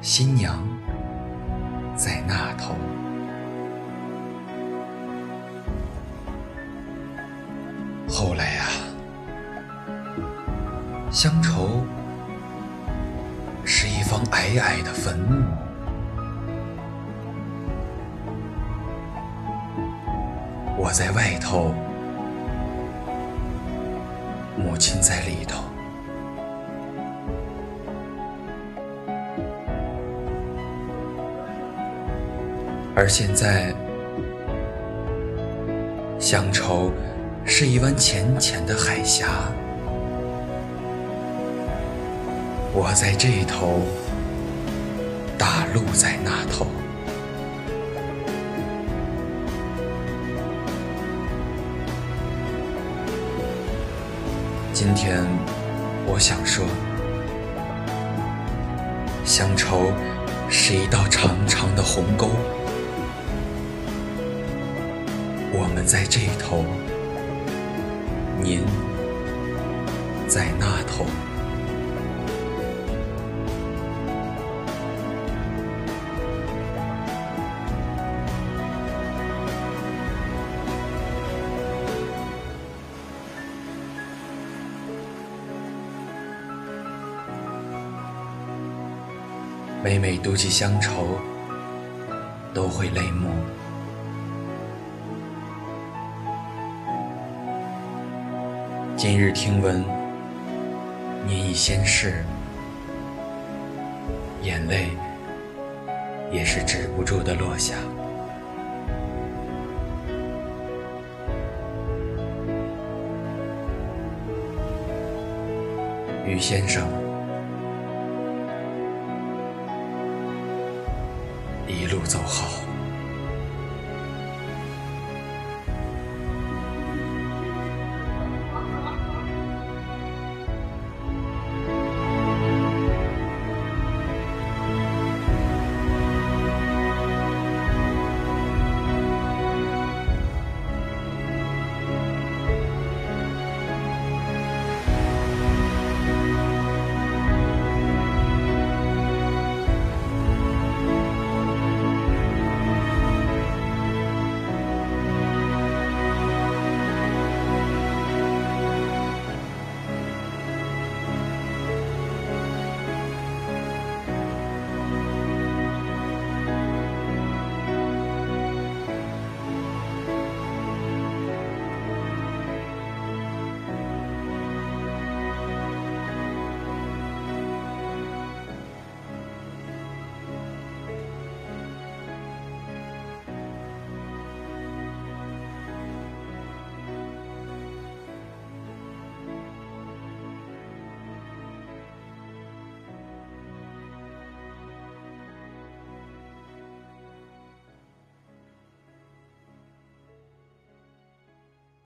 新娘在那头。后来呀，乡愁是一方矮矮的坟墓，我在外头，母亲在里头。而现在，乡愁是一湾浅浅的海峡，我在这头，大陆在那头。今天，我想说，乡愁是一道长长的鸿沟。我们在这头，您在那头。每每读起乡愁，都会泪目。今日听闻，你已仙逝，眼泪也是止不住的落下。于先生，一路走好。